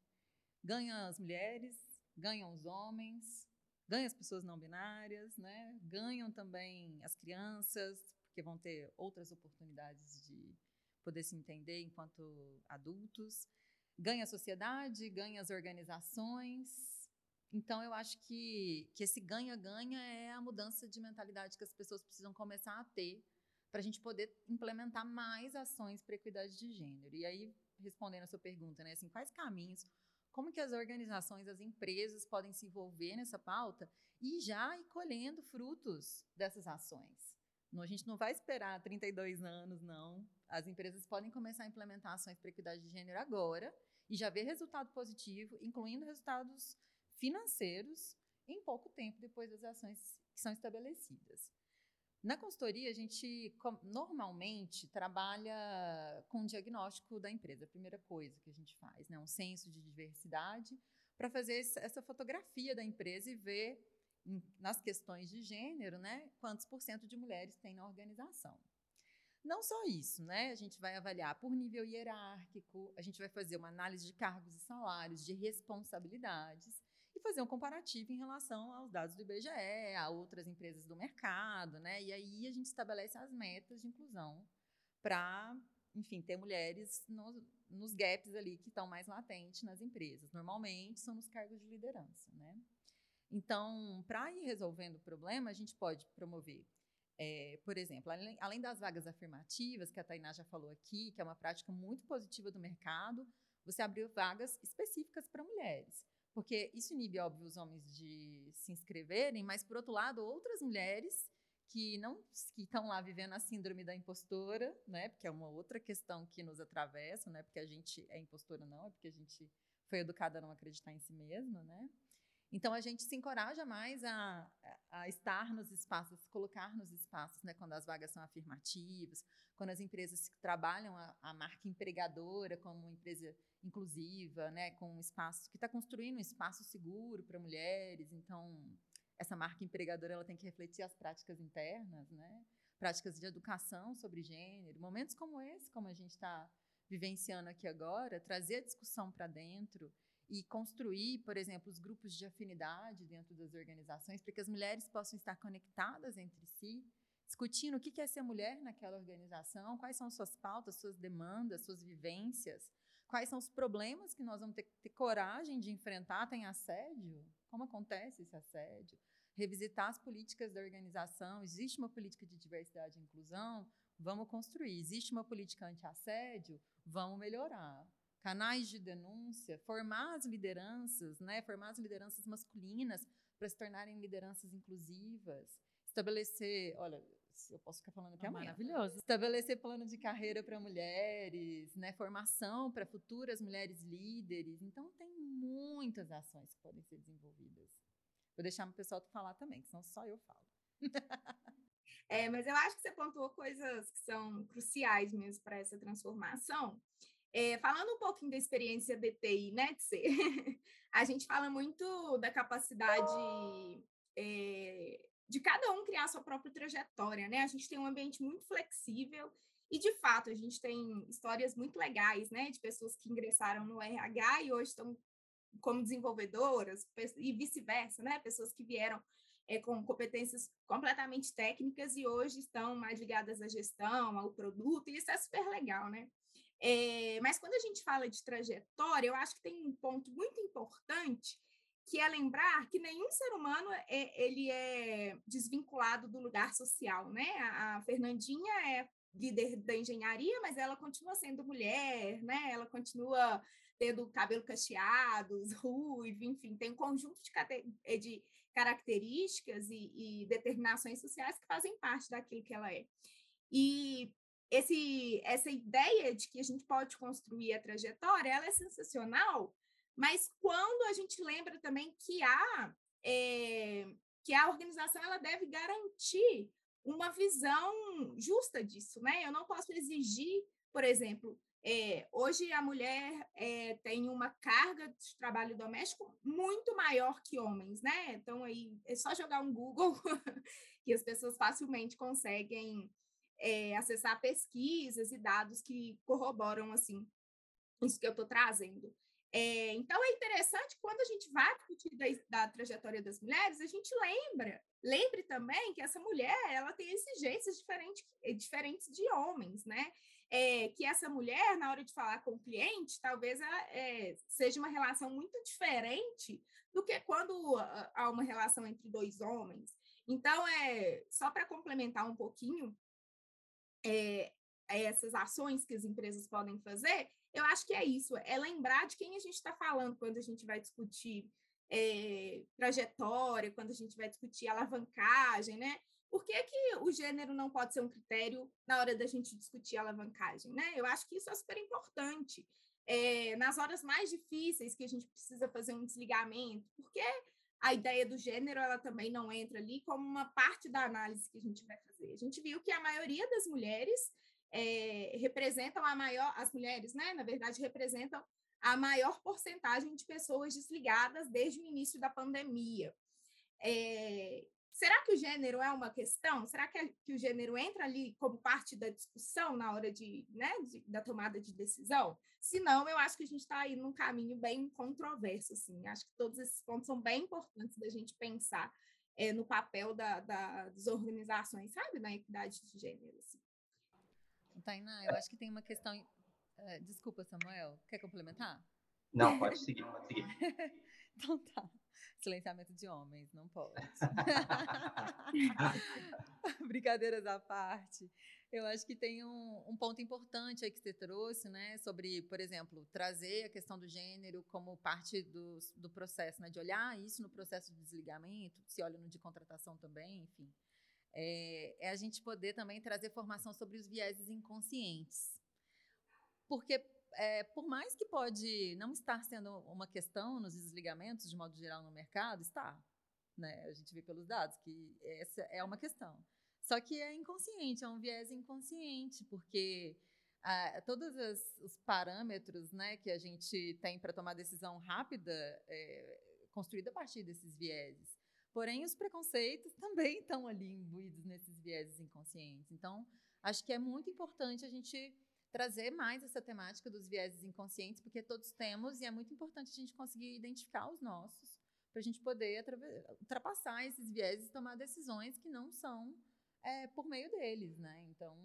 Ganha as mulheres, ganham os homens, ganha as pessoas não binárias, né? Ganham também as crianças, porque vão ter outras oportunidades de poder se entender enquanto adultos. Ganha a sociedade, ganha as organizações, então, eu acho que, que esse ganha-ganha é a mudança de mentalidade que as pessoas precisam começar a ter para a gente poder implementar mais ações para equidade de gênero. E aí, respondendo a sua pergunta, né, assim, quais caminhos, como que as organizações, as empresas podem se envolver nessa pauta e já ir colhendo frutos dessas ações? A gente não vai esperar 32 anos, não. As empresas podem começar a implementar ações para equidade de gênero agora e já ver resultado positivo, incluindo resultados financeiros em pouco tempo depois das ações que são estabelecidas. Na consultoria, a gente normalmente trabalha com o diagnóstico da empresa, a primeira coisa que a gente faz, né? um censo de diversidade, para fazer essa fotografia da empresa e ver, nas questões de gênero, né, quantos por cento de mulheres tem na organização. Não só isso, né? A gente vai avaliar por nível hierárquico, a gente vai fazer uma análise de cargos e salários, de responsabilidades, fazer um comparativo em relação aos dados do IBGE, a outras empresas do mercado, né? E aí a gente estabelece as metas de inclusão para, enfim, ter mulheres no, nos gaps ali que estão mais latentes nas empresas. Normalmente são nos cargos de liderança, né? Então, para ir resolvendo o problema, a gente pode promover é, por exemplo, além, além, das vagas afirmativas, que a Tainá já falou aqui, que é uma prática muito positiva do mercado, você abriu vagas específicas para mulheres. Porque isso inibe, óbvio, os homens de se inscreverem, mas, por outro lado, outras mulheres que não que estão lá vivendo a síndrome da impostora, né? Porque é uma outra questão que nos atravessa, né? Porque a gente é impostora não, é porque a gente foi educada a não acreditar em si mesma, né? Então a gente se encoraja mais a, a estar nos espaços, se colocar nos espaços, né, quando as vagas são afirmativas, quando as empresas trabalham a, a marca empregadora como uma empresa inclusiva, né, com um espaço que está construindo um espaço seguro para mulheres. Então essa marca empregadora ela tem que refletir as práticas internas, né, práticas de educação sobre gênero, momentos como esse, como a gente está vivenciando aqui agora, trazer a discussão para dentro e construir, por exemplo, os grupos de afinidade dentro das organizações, para que as mulheres possam estar conectadas entre si, discutindo o que é ser mulher naquela organização, quais são suas pautas, suas demandas, suas vivências, quais são os problemas que nós vamos ter ter coragem de enfrentar. Tem assédio? Como acontece esse assédio? Revisitar as políticas da organização. Existe uma política de diversidade e inclusão? Vamos construir. Existe uma política anti-assédio? Vamos melhorar canais de denúncia, formar as lideranças, né, formar as lideranças masculinas para se tornarem lideranças inclusivas, estabelecer, olha, eu posso ficar falando aqui é amanhã. Maravilhoso. Estabelecer plano de carreira para mulheres, né, formação para futuras mulheres líderes. Então tem muitas ações que podem ser desenvolvidas. Vou deixar o pessoal falar também, que senão só eu falo. É, mas eu acho que você pontuou coisas que são cruciais mesmo para essa transformação. É, falando um pouquinho da experiência DTI, né, Tse? a gente fala muito da capacidade é, de cada um criar sua própria trajetória, né? A gente tem um ambiente muito flexível E, de fato, a gente tem histórias muito legais, né, de pessoas que ingressaram no RH e hoje estão como desenvolvedoras, e vice-versa, né, pessoas que vieram é, com competências completamente técnicas e hoje estão mais ligadas à gestão, ao produto, e isso é super legal, né? É, mas quando a gente fala de trajetória, eu acho que tem um ponto muito importante que é lembrar que nenhum ser humano é, ele é desvinculado do lugar social, né? A, a Fernandinha é líder da engenharia, mas ela continua sendo mulher, né? Ela continua tendo cabelo cacheado, ruivo, enfim, tem um conjunto de, eh, de características e, e, determinações sociais que fazem parte daquilo que ela é. E esse, essa ideia de que a gente pode construir a trajetória, ela é sensacional, mas quando a gente lembra também que a, é, que a organização ela deve garantir uma visão justa disso, né? Eu não posso exigir, por exemplo, é, hoje a mulher é, tem uma carga de trabalho doméstico muito maior que homens, né? Então aí é só jogar um Google que as pessoas facilmente conseguem é, acessar pesquisas e dados que corroboram assim isso que eu estou trazendo. É, então, é interessante quando a gente vai discutir da, da, trajetória das mulheres, a gente lembra, lembre também que essa mulher ela tem exigências diferentes, diferentes de homens, né? É, que essa mulher, na hora de falar com o cliente, talvez ela, é, seja uma relação muito diferente do que quando há uma relação entre dois homens. Então, é só para complementar um pouquinho é, essas ações que as empresas podem fazer, eu acho que é isso, é lembrar de quem a gente está falando quando a gente vai discutir é, trajetória, quando a gente vai discutir alavancagem, né? Por que, que o gênero não pode ser um critério na hora da gente discutir alavancagem, né? Eu acho que isso é super importante. É, nas horas mais difíceis que a gente precisa fazer um desligamento, porque a ideia do gênero ela também não entra ali como uma parte da análise que a gente vai fazer. A gente viu que a maioria das mulheres é, representam a maior, as mulheres, né, na verdade, representam a maior porcentagem de pessoas desligadas desde o início da pandemia. É, será que o gênero é uma questão? Será que, que, o gênero entra ali como parte da discussão na hora de, né, de, da tomada de decisão? Se não, eu acho que a gente está aí num caminho bem controverso. Assim. Acho que todos esses pontos são bem importantes da gente pensar é, no papel da, da, das organizações, sabe, na equidade de gênero. Assim. Tainá, eu acho que tem uma questão. Uh, desculpa, Samuel, quer complementar? Não, pode seguir, pode seguir. então tá. Silenciamento de homens, não pode. Brincadeiras à parte. Eu acho que tem um, um, ponto importante aí que você trouxe, né? Sobre, por exemplo, trazer a questão do gênero como parte do, do processo, né? De olhar isso no processo de desligamento, se olha no de contratação também, enfim é, é a gente poder também trazer formação sobre os vieses inconscientes. Porque é, por mais que pode não estar sendo uma questão nos desligamentos, de modo geral, no mercado, está. Né? A gente vê pelos dados que essa é uma questão. Só que é inconsciente, é um viés inconsciente, porque ah, todos os, os, parâmetros né, que a gente tem para tomar decisão rápida é construída a partir desses vieses. Porém, os preconceitos também estão ali imbuídos nesses vieses inconscientes. Então, acho que é muito importante a gente trazer mais essa temática dos vieses inconscientes, porque todos temos e é muito importante a gente conseguir identificar os nossos, para a gente poder ultrapassar esses vieses e tomar decisões que não são é, por meio deles, né? Então,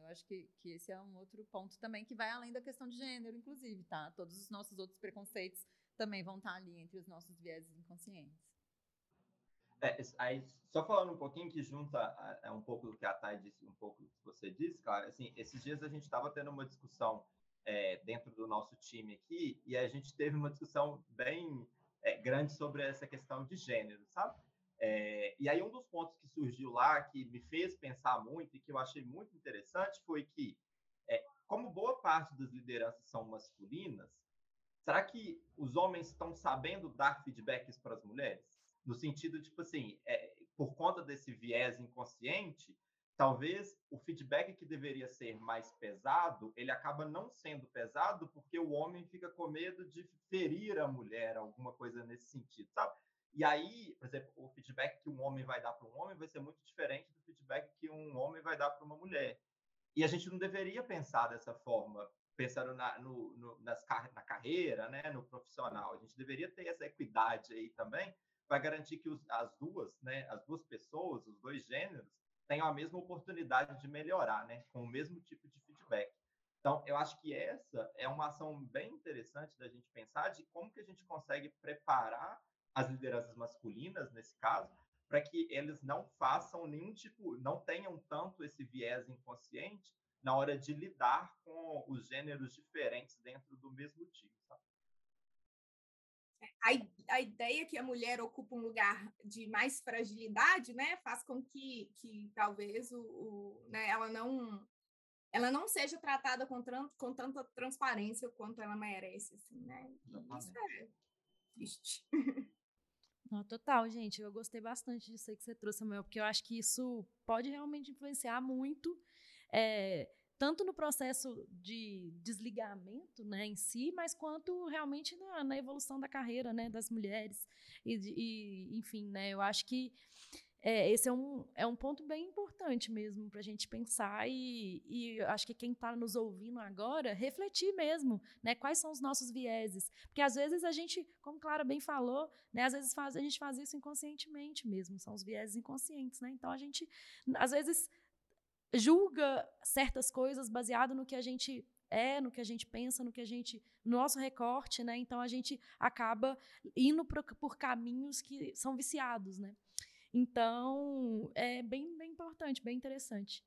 eu acho que, que esse é um outro ponto também que vai além da questão de gênero, inclusive, tá? Todos os nossos outros preconceitos também vão estar ali entre os nossos vieses inconscientes. É, aí, só falando um pouquinho que junta a, um pouco do que a Thay disse, um pouco do que você disse, cara, assim, esses dias a gente estava tendo uma discussão é, dentro do nosso time aqui e a gente teve uma discussão bem é, grande sobre essa questão de gênero, sabe? É, e aí um dos pontos que surgiu lá, que me fez pensar muito e que eu achei muito interessante, foi que, é, como boa parte das lideranças são masculinas, será que os homens estão sabendo dar feedbacks para as mulheres? No sentido, tipo assim, é, por conta desse viés inconsciente, talvez o feedback que deveria ser mais pesado, ele acaba não sendo pesado porque o homem fica com medo de ferir a mulher, alguma coisa nesse sentido, sabe? E aí, por exemplo, o feedback que um homem vai dar para um homem vai ser muito diferente do feedback que um homem vai dar para uma mulher. E a gente não deveria pensar dessa forma, pensando na, no, no, nas, na carreira, né, no profissional. A gente deveria ter essa equidade aí também, para garantir que os, as duas, né, as duas pessoas, os dois gêneros, tenham a mesma oportunidade de melhorar, né, com o mesmo tipo de feedback. Então, eu acho que essa é uma ação bem interessante da gente pensar de como que a gente consegue preparar as lideranças masculinas, nesse caso, para que eles não façam nenhum tipo, não tenham tanto esse viés inconsciente na hora de lidar com os gêneros diferentes dentro do mesmo time. Sabe? A, a ideia que a mulher ocupa um lugar de mais fragilidade, né, faz com que, que talvez o, o né, ela não ela não seja tratada com, com tanta transparência quanto ela merece, assim, né? Isso é triste. Não, total, gente. Eu gostei bastante disso aí que você trouxe, Samuel, porque eu acho que isso pode realmente influenciar muito, é, tanto no processo de desligamento né, em si, mas quanto realmente na, na evolução da carreira né, das mulheres. E, e, enfim, né, eu acho que é, esse é um, é um ponto bem importante mesmo para a gente pensar e, e acho que quem está nos ouvindo agora, refletir mesmo, né? Quais são os nossos vieses. Porque às vezes a gente, como Clara bem falou, né? Às vezes faz, a gente faz isso inconscientemente mesmo, são os vieses inconscientes, né? Então a gente, às vezes, julga certas coisas baseado no que a gente é, no que a gente pensa, no que a gente, no nosso recorte, né? Então a gente acaba indo por, por caminhos que são viciados, né? Então, é bem, bem importante, bem interessante.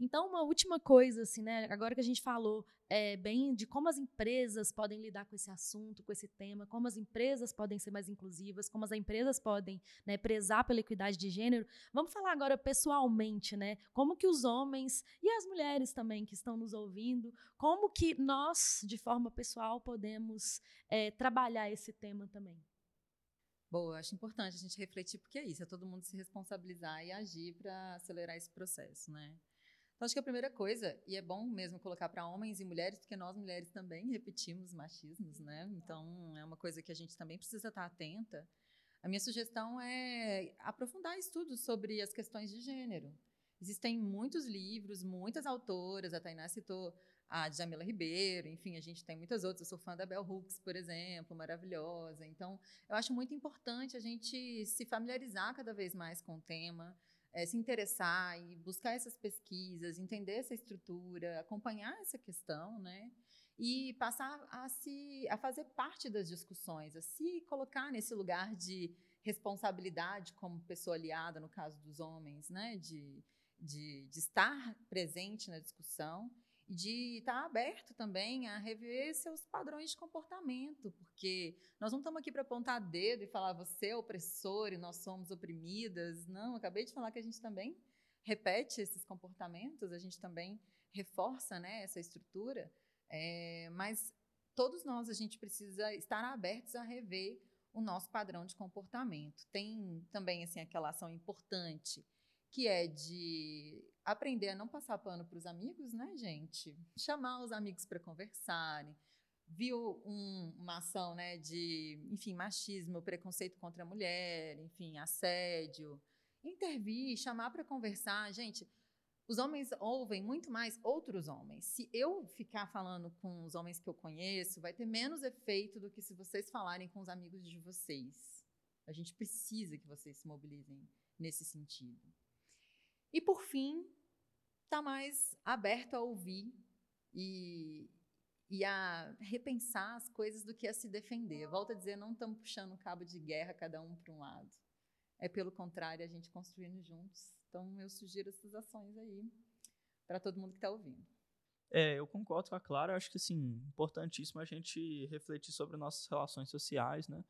Então, uma última coisa, assim, né? Agora que a gente falou é, bem de como as empresas podem lidar com esse assunto, com esse tema, como as empresas podem ser mais inclusivas, como as empresas podem né, prezar pela equidade de gênero, vamos falar agora pessoalmente, né? Como que os homens e as mulheres também que estão nos ouvindo, como que nós, de forma pessoal, podemos é, trabalhar esse tema também? Boa, acho importante a gente refletir, porque é isso, é todo mundo se responsabilizar e agir para acelerar esse processo, né? Então, acho que a primeira coisa, e é bom mesmo colocar para homens e mulheres, porque nós mulheres também repetimos machismos, né? Então, é uma coisa que a gente também precisa estar atenta. A minha sugestão é aprofundar estudos sobre as questões de gênero. Existem muitos livros, muitas autoras, a Tainá citou a Djamila Ribeiro, enfim, a gente tem muitas outras. Eu sou fã da Bell Hooks, por exemplo, maravilhosa. Então, eu acho muito importante a gente se familiarizar cada vez mais com o tema, é, se interessar e buscar essas pesquisas, entender essa estrutura, acompanhar essa questão, né? E passar a se a fazer parte das discussões, a se colocar nesse lugar de responsabilidade como pessoa aliada, no caso dos homens, né? De, de, de estar presente na discussão de estar tá aberto também a rever seus padrões de comportamento, porque nós não estamos aqui para apontar dedo e falar você é opressor e nós somos oprimidas. Não, acabei de falar que a gente também repete esses comportamentos, a gente também reforça né, essa estrutura, é, mas todos nós a gente precisa estar abertos a rever o nosso padrão de comportamento. Tem também assim aquela ação importante que é de aprender a não passar pano para os amigos, né, gente? Chamar os amigos para conversarem. Viu um, uma ação, né, de, enfim, machismo, preconceito contra a mulher, enfim, assédio. Intervir, chamar para conversar. Gente, os homens ouvem muito mais outros homens. Se eu ficar falando com os homens que eu conheço, vai ter menos efeito do que se vocês falarem com os amigos de vocês. A gente precisa que vocês se mobilizem nesse sentido. E, por fim, está mais aberto a ouvir e, e a repensar as coisas do que a se defender. Volto a dizer, não estamos puxando um cabo de guerra cada um para um lado. É pelo contrário, a gente construindo juntos. Então, eu sugiro essas ações aí para todo mundo que está ouvindo. É, eu concordo com a Clara. Acho que, assim, importantíssimo a gente refletir sobre nossas relações sociais, né?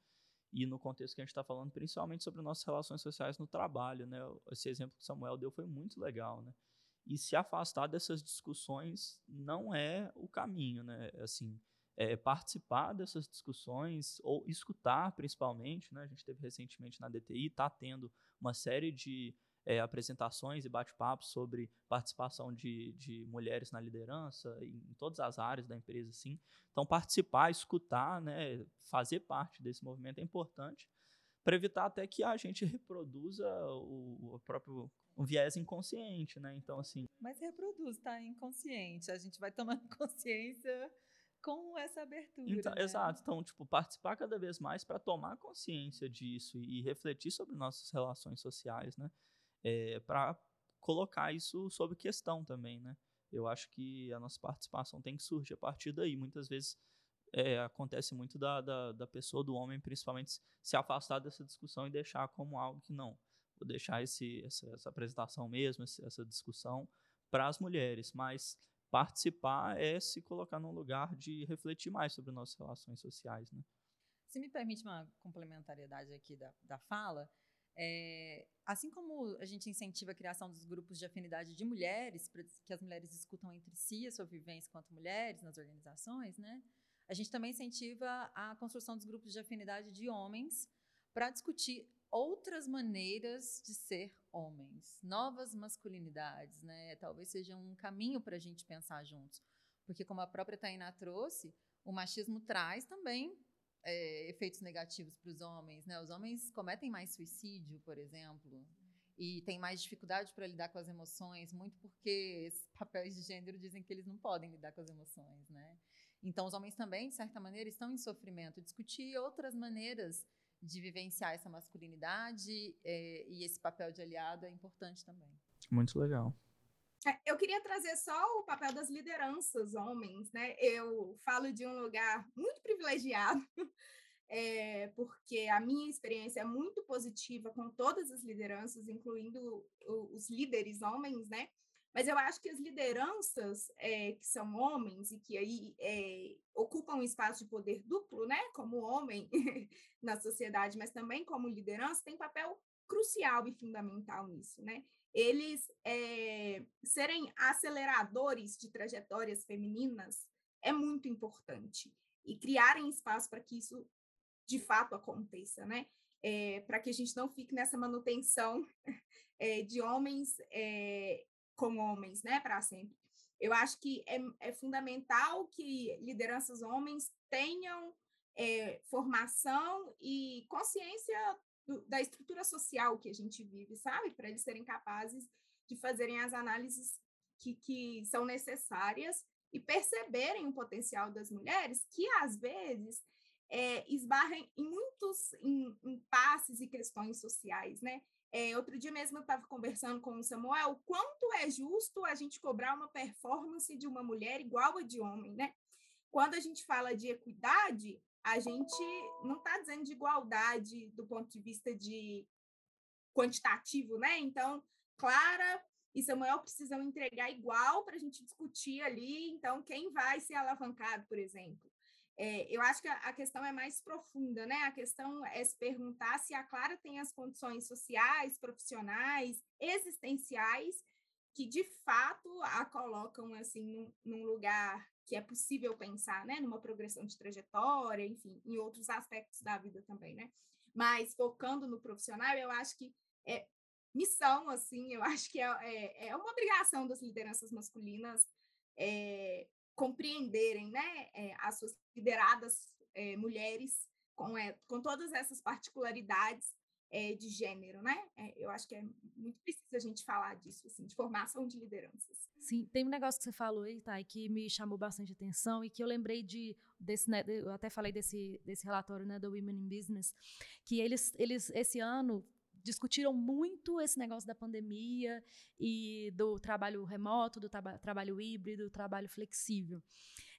E no contexto que a gente está falando, principalmente sobre nossas relações sociais no trabalho, né? Esse exemplo que o Samuel deu foi muito legal, né? E se afastar dessas discussões não é o caminho, né? Assim, é participar dessas discussões ou escutar, principalmente, né? A gente teve recentemente na DTI, está tendo uma série de é, apresentações e bate-papos sobre participação de, de mulheres na liderança, em, em, todas as áreas da empresa, sim. Então, participar, escutar, né, fazer parte desse movimento é importante para evitar até que a gente reproduza o, o próprio um viés inconsciente, né? Então, assim. Mas reproduz, tá? Inconsciente. A gente vai tomando consciência com essa abertura. Então, né? Exato. Então, tipo, participar cada vez mais para tomar consciência disso e, refletir sobre nossas relações sociais, né? É, para colocar isso sob questão também, né? Eu acho que a nossa participação tem que surgir a partir daí. Muitas vezes é, acontece muito da, da, da, pessoa, do homem, principalmente, se afastar dessa discussão e deixar como algo que não. Vou deixar esse, essa, essa apresentação mesmo, essa discussão para as mulheres. Mas participar é se colocar num lugar de refletir mais sobre nossas relações sociais, né? Se me permite uma complementariedade aqui da, da fala, é, assim como a gente incentiva a criação dos grupos de afinidade de mulheres, para que as mulheres discutam entre si a sua vivência enquanto mulheres nas organizações, né? A gente também incentiva a construção dos grupos de afinidade de homens para discutir outras maneiras de ser homens, novas masculinidades, né? Talvez seja um caminho para a gente pensar juntos, porque como a própria Tainá trouxe, o machismo traz também é, efeitos negativos para os homens, né? Os homens cometem mais suicídio, por exemplo, e têm mais dificuldade para lidar com as emoções, muito porque esses papéis de gênero dizem que eles não podem lidar com as emoções, né? Então, os homens também, de certa maneira, estão em sofrimento. Discutir outras maneiras de vivenciar essa masculinidade é, e esse papel de aliado é importante também. Muito legal. É, eu queria trazer só o papel das lideranças homens, né? Eu falo de um lugar muito privilegiado, é, porque a minha experiência é muito positiva com todas as lideranças, incluindo os líderes homens, né? Mas eu acho que as lideranças é, que são homens e que aí é, ocupam um espaço de poder duplo, né, como homem na sociedade, mas também como liderança, têm papel crucial e fundamental nisso, né? Eles é, serem aceleradores de trajetórias femininas é muito importante e criarem espaço para que isso de fato aconteça, né? É, para que a gente não fique nessa manutenção é, de homens é, com homens, né, para sempre. Eu acho que é, é, fundamental que lideranças homens tenham é, formação e consciência do, da estrutura social que a gente vive, sabe? Para eles serem capazes de fazerem as análises que, que são necessárias e perceberem o potencial das mulheres, que às vezes é, esbarrem em muitos impasses e questões sociais, né? É, outro dia mesmo eu estava conversando com o Samuel, quanto é justo a gente cobrar uma performance de uma mulher igual a de homem, né? Quando a gente fala de equidade, a gente não está dizendo de igualdade do ponto de vista de quantitativo, né? Então, Clara e Samuel precisam entregar igual para a gente discutir ali, então, quem vai ser alavancado, por exemplo. É, eu acho que a, questão é mais profunda, né? A questão é se perguntar se a Clara tem as condições sociais, profissionais, existenciais, que de fato a colocam assim num lugar que é possível pensar, né? Numa progressão de trajetória, enfim, em outros aspectos da vida também, né? Mas focando no profissional, eu acho que é missão, assim, eu acho que é, é, é uma obrigação das lideranças masculinas é, compreenderem né, é, as suas lideradas é, mulheres com, é, com todas essas particularidades de gênero, né? eu acho que é muito preciso a gente falar disso, assim, de formação de lideranças. Sim, tem um negócio que você falou aí, tá, que me chamou bastante atenção e que eu lembrei de desse, né, eu até falei desse, desse relatório, né, do Women in Business, que eles, eles esse ano discutiram muito esse negócio da pandemia e do trabalho remoto, do traba trabalho híbrido, do trabalho flexível.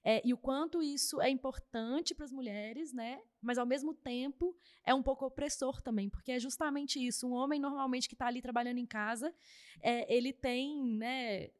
É, e o quanto isso é importante para as mulheres, né? Mas ao mesmo tempo é um pouco opressor também, porque é justamente isso. Um homem normalmente que está ali trabalhando em casa, é, ele tem, né?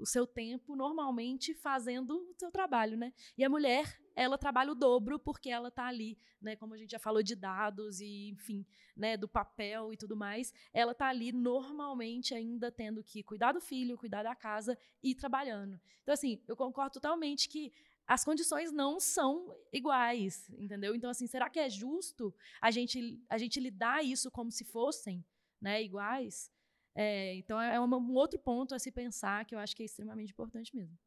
o seu tempo normalmente fazendo o seu trabalho, né? E a mulher, ela trabalha o dobro porque ela está ali, né? Como a gente já falou de dados e, enfim, né? Do papel e tudo mais, ela está ali normalmente ainda tendo que cuidar do filho, cuidar da casa e trabalhando. Então, assim, eu concordo totalmente que as condições não são iguais, entendeu? Então, assim, será que é justo a gente a gente lidar isso como se fossem, né? Iguais? É, então, é um, um outro ponto a se pensar que eu acho que é extremamente importante mesmo.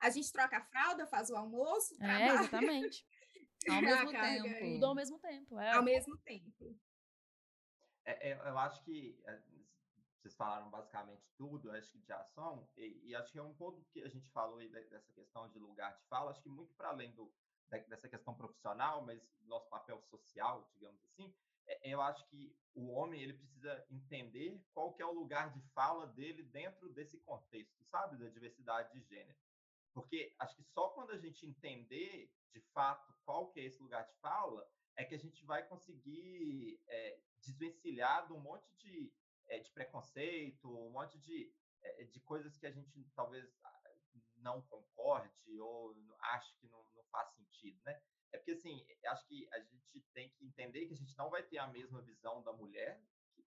A gente troca a fralda, faz o almoço, É, exatamente. ao mesmo tempo. Tudo ao mesmo tempo. É. Ao mesmo tempo. É, é, eu acho que, é, vocês falaram basicamente tudo, acho que de ação, e, e, acho que é um ponto que a gente falou aí dessa questão de lugar de fala, acho que muito para além do, dessa questão profissional, mas nosso papel social, digamos assim, é, eu acho que o homem ele precisa entender qual que é o lugar de fala dele dentro desse contexto, sabe, da diversidade de gênero. Porque acho que só quando a gente entender de fato qual que é esse lugar de fala, é que a gente vai conseguir é, desvencilhar de um monte de, é, de preconceito, um monte de, é, de coisas que a gente talvez ah, não concorde ou ache que não, não faz sentido, né? É porque, assim, acho que a gente tem que entender que a gente não vai ter a mesma visão da mulher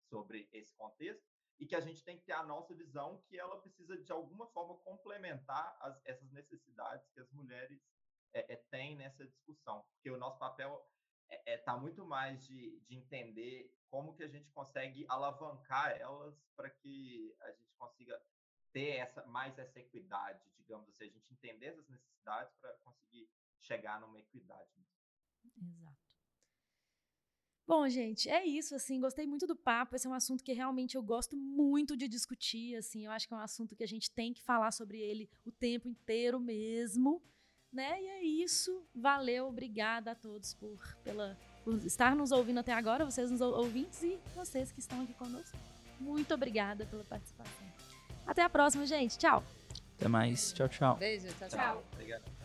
sobre esse contexto e que a gente tem que ter a nossa visão que ela precisa, de alguma forma, complementar as, essas necessidades que as mulheres é, é, têm nessa discussão. Porque o nosso papel é, tá muito mais de, de entender como que a gente consegue alavancar elas para que a gente consiga ter essa mais essa equidade, digamos assim, a gente entender essas necessidades para conseguir chegar numa equidade. Exato. Bom, gente, é isso, assim, gostei muito do papo, esse é um assunto que realmente eu gosto muito de discutir, assim, eu acho que é um assunto que a gente tem que falar sobre ele o tempo inteiro mesmo, né? E é isso, valeu, obrigada a todos por, pela, por estar nos ouvindo até agora, vocês nos ouvintes e vocês que estão aqui conosco. Muito obrigada pela participação. Até a próxima, gente. Tchau. Até mais. Tchau, tchau. Beijo. Tchau, tchau. tchau. Obrigado.